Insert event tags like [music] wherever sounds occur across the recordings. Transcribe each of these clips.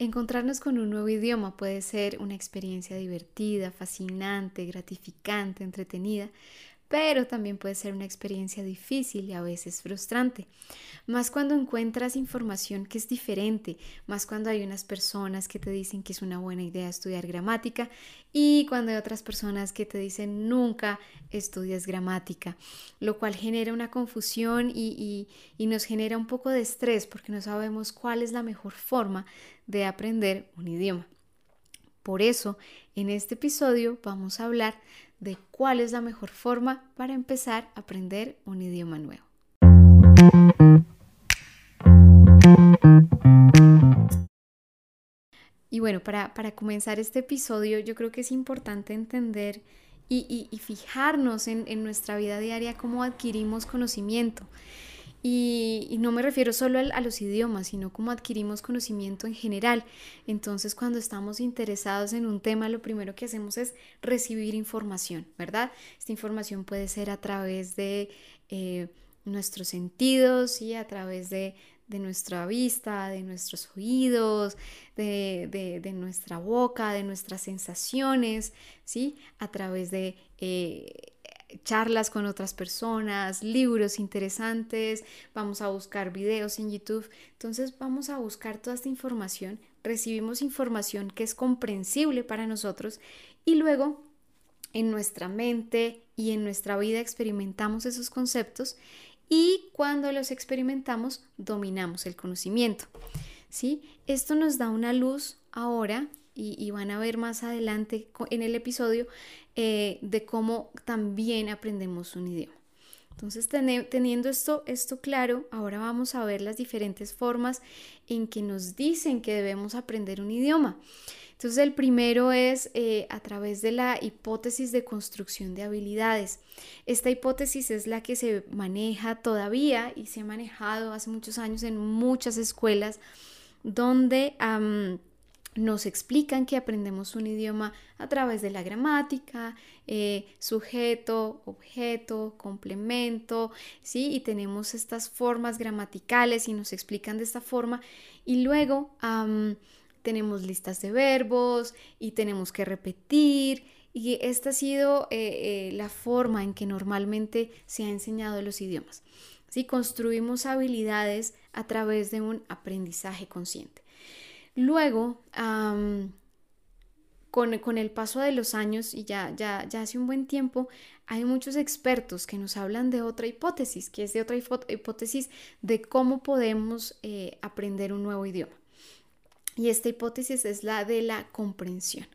Encontrarnos con un nuevo idioma puede ser una experiencia divertida, fascinante, gratificante, entretenida, pero también puede ser una experiencia difícil y a veces frustrante. Más cuando encuentras información que es diferente, más cuando hay unas personas que te dicen que es una buena idea estudiar gramática y cuando hay otras personas que te dicen nunca estudias gramática, lo cual genera una confusión y, y nos genera un poco de estrés porque no sabemos cuál es la mejor forma de aprender un idioma. Por eso, en este episodio vamos a hablar de cuál es la mejor forma para empezar a aprender un idioma nuevo. Y bueno, para, comenzar este episodio yo creo que es importante entender y, fijarnos en, en nuestra vida diaria cómo adquirimos conocimiento. Y, no me refiero solo a, los idiomas, sino cómo adquirimos conocimiento en general. Entonces, cuando estamos interesados en un tema, lo primero que hacemos es recibir información, ¿verdad? Esta información puede ser a través de eh, nuestros sentidos y a través de, nuestra vista, de nuestros oídos, de, nuestra boca, de nuestras sensaciones, ¿sí? A través de... Eh, charlas con otras personas, libros interesantes, vamos a buscar videos en YouTube. Entonces vamos a buscar toda esta información, recibimos información que es comprensible para nosotros y luego en nuestra mente y en nuestra vida experimentamos esos conceptos y cuando los experimentamos dominamos el conocimiento. ¿sí? Esto nos da una luz ahora y, van a ver más adelante en el episodio eh, de cómo también aprendemos un idioma. Entonces, teniendo esto, esto claro, ahora vamos a ver las diferentes formas en que nos dicen que debemos aprender un idioma. Entonces, el primero es eh, a través de la hipótesis de construcción de habilidades. Esta hipótesis es la que se maneja todavía y se ha manejado hace muchos años en muchas escuelas donde nos explican que aprendemos un idioma a través de la gramática, eh, sujeto, objeto, complemento, ¿sí? Y tenemos estas formas gramaticales y nos explican de esta forma. Y luego tenemos listas de verbos y tenemos que repetir. Y esta ha sido eh, eh, la forma en que normalmente se ha enseñado los idiomas. ¿sí? Construimos habilidades a través de un aprendizaje consciente. Luego, con, el paso de los años y ya, ya, ya hace un buen tiempo, hay muchos expertos que nos hablan de otra hipótesis, que es de otra hipótesis de cómo podemos eh, aprender un nuevo idioma. Y esta hipótesis es la de la comprensión.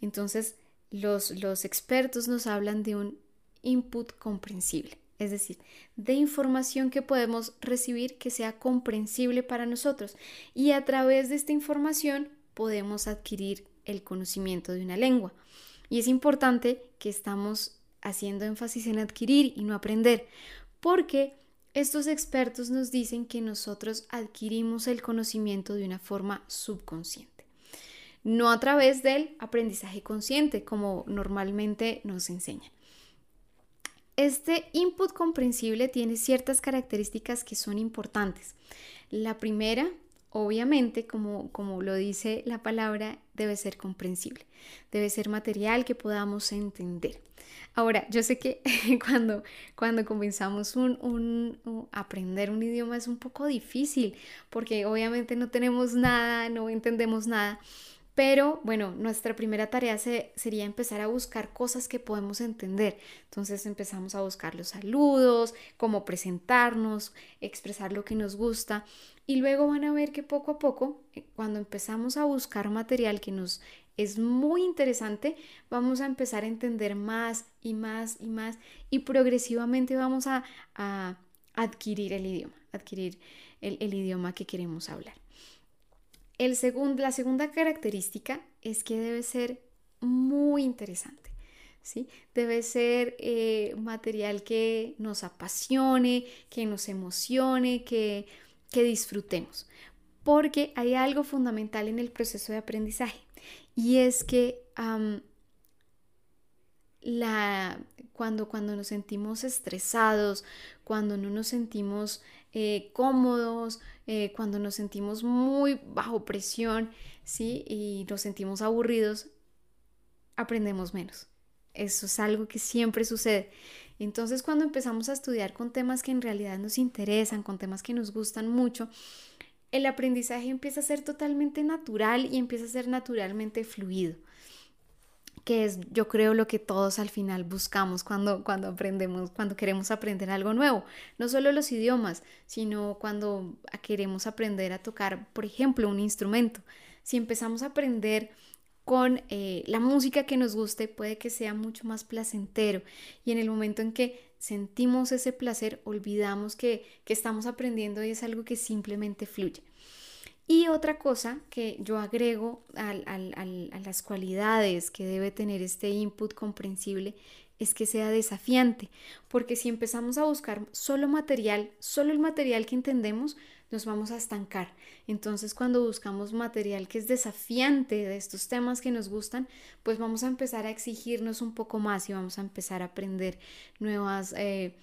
Entonces, los, los expertos nos hablan de un input comprensible es decir, de información que podemos recibir que sea comprensible para nosotros y a través de esta información podemos adquirir el conocimiento de una lengua. Y es importante que estamos haciendo énfasis en adquirir y no aprender, porque estos expertos nos dicen que nosotros adquirimos el conocimiento de una forma subconsciente, no a través del aprendizaje consciente como normalmente nos enseñan. Este input comprensible tiene ciertas características que son importantes. La primera, obviamente, como, como lo dice la palabra, debe ser comprensible. Debe ser material que podamos entender. Ahora, yo sé que [laughs] cuando, cuando comenzamos un, un, aprender un idioma es un poco difícil porque obviamente no tenemos nada, no entendemos nada. Pero bueno, nuestra primera tarea sería empezar a buscar cosas que podemos entender. Entonces empezamos a buscar los saludos, cómo presentarnos, expresar lo que nos gusta. Y luego van a ver que poco a poco, eh, cuando empezamos a buscar material que nos es muy interesante, vamos a empezar a entender más y más y más y progresivamente vamos a, adquirir el idioma, adquirir el idioma que queremos hablar. El la segunda característica es que debe ser muy interesante. ¿sí? Debe ser eh, material que nos apasione, que nos emocione, que, que disfrutemos. Porque hay algo fundamental en el proceso de aprendizaje y es que la, cuando, cuando nos sentimos estresados, cuando no nos sentimos eh, cómodos, eh, cuando nos sentimos muy bajo presión, ¿sí? Y nos sentimos aburridos, aprendemos menos. Eso es algo que siempre sucede. Entonces cuando empezamos a estudiar con temas que en realidad nos interesan, con temas que nos gustan mucho, el aprendizaje empieza a ser totalmente natural y empieza a ser naturalmente fluido que es yo creo lo que todos al final buscamos cuando, cuando aprendemos, cuando queremos aprender algo nuevo. No solo los idiomas, sino cuando queremos aprender a tocar, por ejemplo, un instrumento. Si empezamos a aprender con eh, la música que nos guste, puede que sea mucho más placentero. Y en el momento en que sentimos ese placer, olvidamos que, que estamos aprendiendo y es algo que simplemente fluye. Y otra cosa que yo agrego a las cualidades que debe tener este input comprensible es que sea desafiante, porque si empezamos a buscar solo material, solo el material que entendemos, nos vamos a estancar. Entonces cuando buscamos material que es desafiante de estos temas que nos gustan, pues vamos a empezar a exigirnos un poco más y vamos a empezar a aprender nuevas... Eh,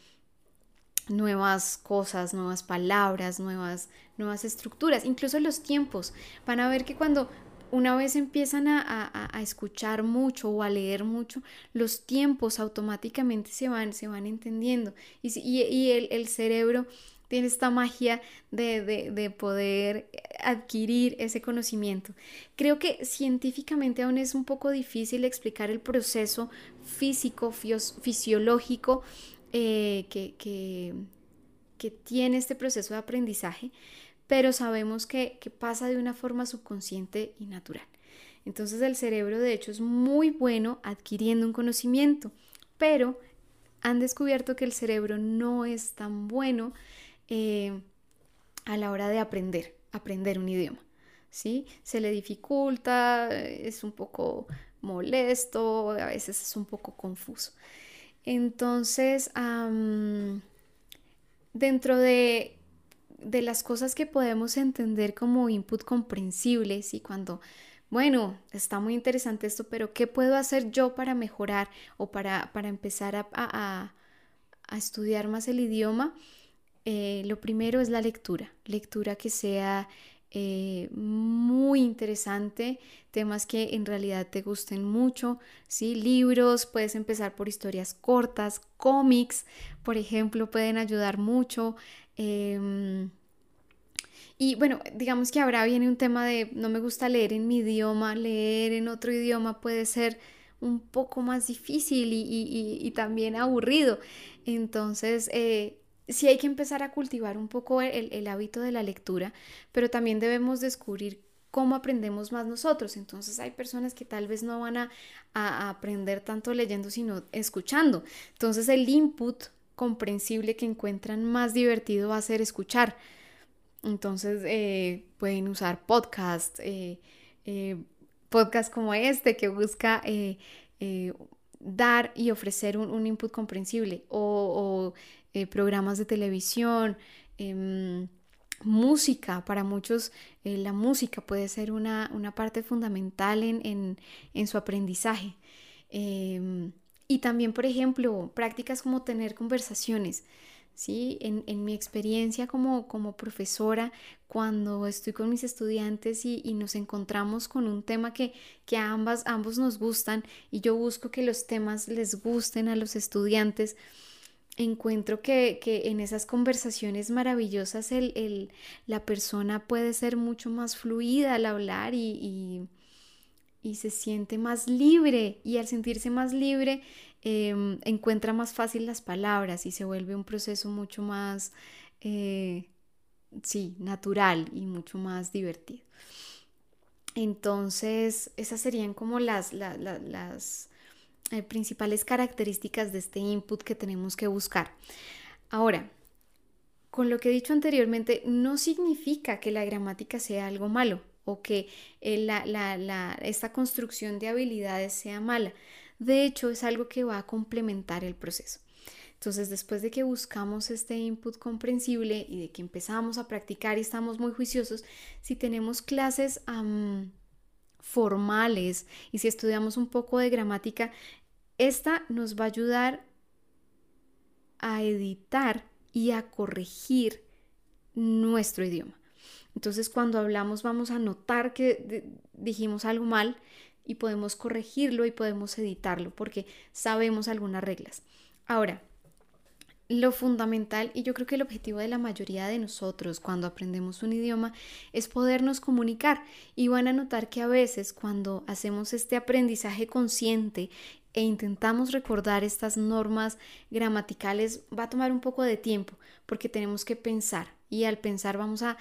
nuevas cosas, nuevas palabras, nuevas, nuevas estructuras, incluso los tiempos. Van a ver que cuando una vez empiezan a, escuchar mucho o a leer mucho, los tiempos automáticamente se van, se van entendiendo y, el, cerebro tiene esta magia de, de, poder adquirir ese conocimiento. Creo que científicamente aún es un poco difícil explicar el proceso físico, fisiológico eh, que, tiene este proceso de aprendizaje, pero sabemos que, que pasa de una forma subconsciente y natural. Entonces el cerebro de hecho es muy bueno adquiriendo un conocimiento, pero han descubierto que el cerebro no es tan bueno eh, a la hora de aprender, aprender un idioma. ¿sí? Se le dificulta, es un poco molesto, a veces es un poco confuso. Entonces, dentro de, de, las cosas que podemos entender como input comprensibles y cuando, bueno, está muy interesante esto, pero ¿qué puedo hacer yo para mejorar o para, para empezar a, a, estudiar más el idioma? Eh, lo primero es la lectura, lectura que sea eh, muy interesante, temas que en realidad te gusten mucho, ¿sí? Libros, puedes empezar por historias cortas, cómics, por ejemplo, pueden ayudar mucho. Em, y bueno, digamos que ahora viene un tema de no me gusta leer en mi idioma, leer en otro idioma puede ser un poco más difícil y, también aburrido. Entonces, eh, sí hay que empezar a cultivar un poco el, hábito de la lectura, pero también debemos descubrir cómo aprendemos más nosotros. Entonces hay personas que tal vez no van a, aprender tanto leyendo, sino escuchando. Entonces el input comprensible que encuentran más divertido va a ser escuchar. Entonces eh, pueden usar podcast, eh, eh, podcast como este que busca dar y ofrecer un, input comprensible o eh, programas de televisión, em, música. Para muchos eh, la música puede ser una, parte fundamental en, su aprendizaje. Em, y también, por ejemplo, prácticas como tener conversaciones. ¿sí? En, mi experiencia como, como, profesora, cuando estoy con mis estudiantes y, nos encontramos con un tema que, que a ambas, ambos nos gustan y yo busco que los temas les gusten a los estudiantes, encuentro que, en esas conversaciones maravillosas el, la persona puede ser mucho más fluida al hablar y, se siente más libre y al sentirse más libre em, encuentra más fácil las palabras y se vuelve un proceso mucho más, eh, sí, natural y mucho más divertido. Entonces, esas serían como las, las eh, principales características de este input que tenemos que buscar. Ahora, con lo que he dicho anteriormente, no significa que la gramática sea algo malo o que eh, esta construcción de habilidades sea mala. De hecho, es algo que va a complementar el proceso. Entonces, después de que buscamos este input comprensible y de que empezamos a practicar y estamos muy juiciosos, si tenemos clases formales y si estudiamos un poco de gramática, esta nos va a ayudar a editar y a corregir nuestro idioma. Entonces cuando hablamos vamos a notar que dijimos algo mal y podemos corregirlo y podemos editarlo porque sabemos algunas reglas. Ahora, lo fundamental y yo creo que el objetivo de la mayoría de nosotros cuando aprendemos un idioma es podernos comunicar y van a notar que a veces cuando hacemos este aprendizaje consciente e intentamos recordar estas normas gramaticales va a tomar un poco de tiempo porque tenemos que pensar y al pensar vamos a,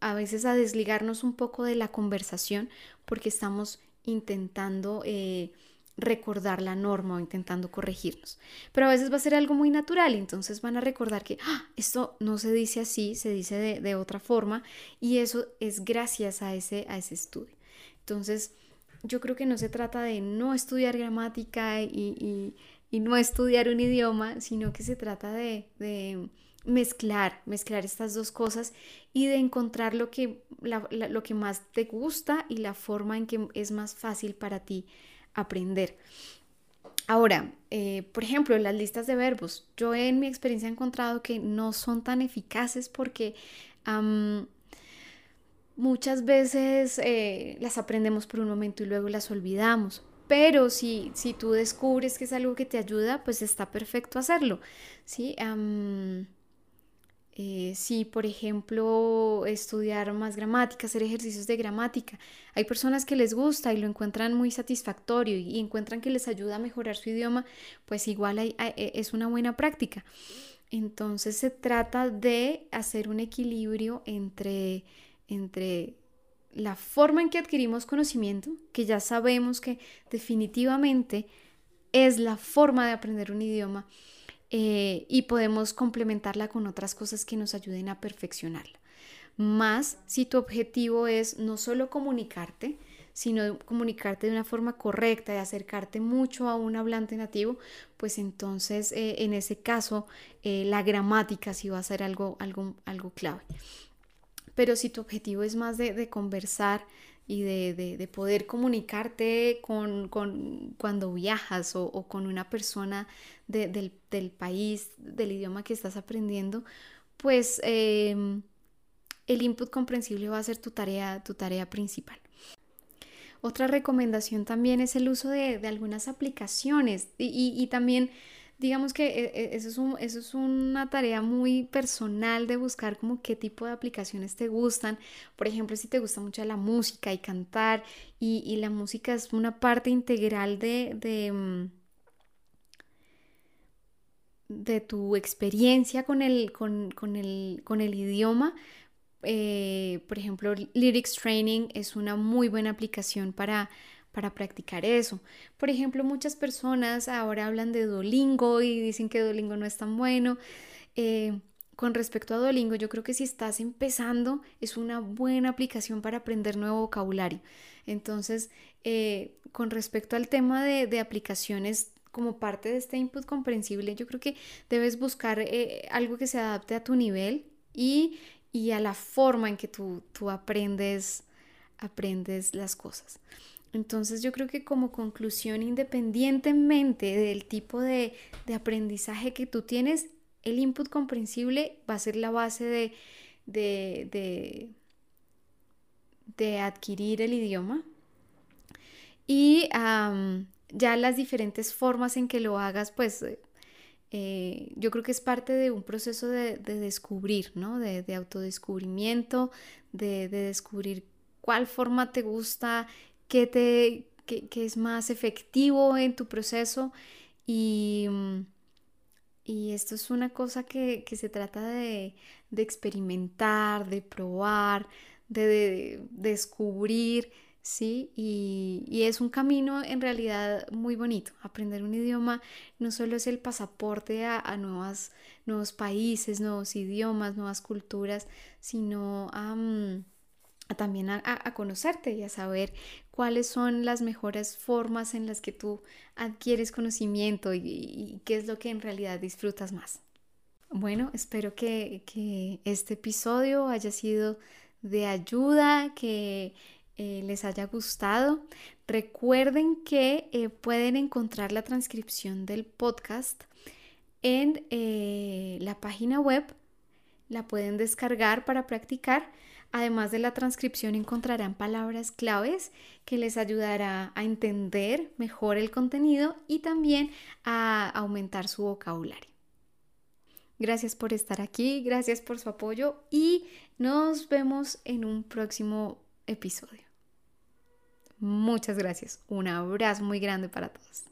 a, veces a desligarnos un poco de la conversación porque estamos intentando eh, recordar la norma o intentando corregirnos. Pero a veces va a ser algo muy natural, entonces van a recordar que ah, esto no se dice así, se dice de, de, otra forma y eso es gracias a ese, a ese estudio. Entonces, yo creo que no se trata de no estudiar gramática y, no estudiar un idioma, sino que se trata de, mezclar, mezclar estas dos cosas y de encontrar lo que, lo que más te gusta y la forma en que es más fácil para ti aprender. Ahora, eh, por ejemplo, las listas de verbos. Yo en mi experiencia he encontrado que no son tan eficaces porque muchas veces eh, las aprendemos por un momento y luego las olvidamos. Pero si, si tú descubres que es algo que te ayuda, pues está perfecto hacerlo. ¿sí? Eh, si, por ejemplo, estudiar más gramática, hacer ejercicios de gramática. Hay personas que les gusta y lo encuentran muy satisfactorio y, encuentran que les ayuda a mejorar su idioma, pues igual e, es una buena práctica. Entonces se trata de hacer un equilibrio entre entre la forma en que adquirimos conocimiento, que ya sabemos que definitivamente es la forma de aprender un idioma, eh, y podemos complementarla con otras cosas que nos ayuden a perfeccionarla. Más si tu objetivo es no solo comunicarte, sino comunicarte de una forma correcta y acercarte mucho a un hablante nativo, pues entonces eh, en ese caso eh, la gramática sí va a ser algo, algo, algo clave. Pero si tu objetivo es más de, conversar y de, poder comunicarte con, cuando viajas o, con una persona del, país, del idioma que estás aprendiendo, pues em, el input comprensible va a ser tu tarea, tu tarea principal. Otra recomendación también es el uso de, algunas aplicaciones y también digamos que eh, eh, eso es, un, eso es una tarea muy personal de buscar como qué tipo de aplicaciones te gustan. Por ejemplo, si te gusta mucho la música y cantar y, la música es una parte integral de, de, mm, tu experiencia con el, con, el, con el idioma, eh, por ejemplo, Lyrics Training es una muy buena aplicación para para practicar eso. Por ejemplo, muchas personas ahora hablan de Duolingo y dicen que Duolingo no es tan bueno. Eh, con respecto a Duolingo, yo creo que si estás empezando es una buena aplicación para aprender nuevo vocabulario. Entonces, eh, con respecto al tema de, aplicaciones como parte de este input comprensible, yo creo que debes buscar eh, algo que se adapte a tu nivel y, a la forma en que tú, tú aprendes, aprendes las cosas. Entonces yo creo que como conclusión, independientemente del tipo de, aprendizaje que tú tienes, el input comprensible va a ser la base de, de, de, adquirir el idioma. Y ya las diferentes formas en que lo hagas, pues eh, yo creo que es parte de un proceso de, descubrir, ¿no? De, de autodescubrimiento, de, descubrir cuál forma te gusta qué, te, es más efectivo en tu proceso y, mm, y esto es una cosa que, se trata de, experimentar, de probar, de, descubrir, ¿sí? Y, es un camino en realidad muy bonito. Aprender un idioma no solo es el pasaporte a, nuevas, nuevos países, nuevos idiomas, nuevas culturas, sino a también a, conocerte y a saber cuáles son las mejores formas en las que tú adquieres conocimiento y, qué es lo que en realidad disfrutas más. Bueno, espero que, este episodio haya sido de ayuda, que eh, les haya gustado. Recuerden que eh, pueden encontrar la transcripción del podcast en eh, la página web la pueden descargar para practicar. Además de la transcripción encontrarán palabras claves que les ayudará a entender mejor el contenido y también a aumentar su vocabulario. Gracias por estar aquí, gracias por su apoyo y nos vemos en un próximo episodio. Muchas gracias. Un abrazo muy grande para todos.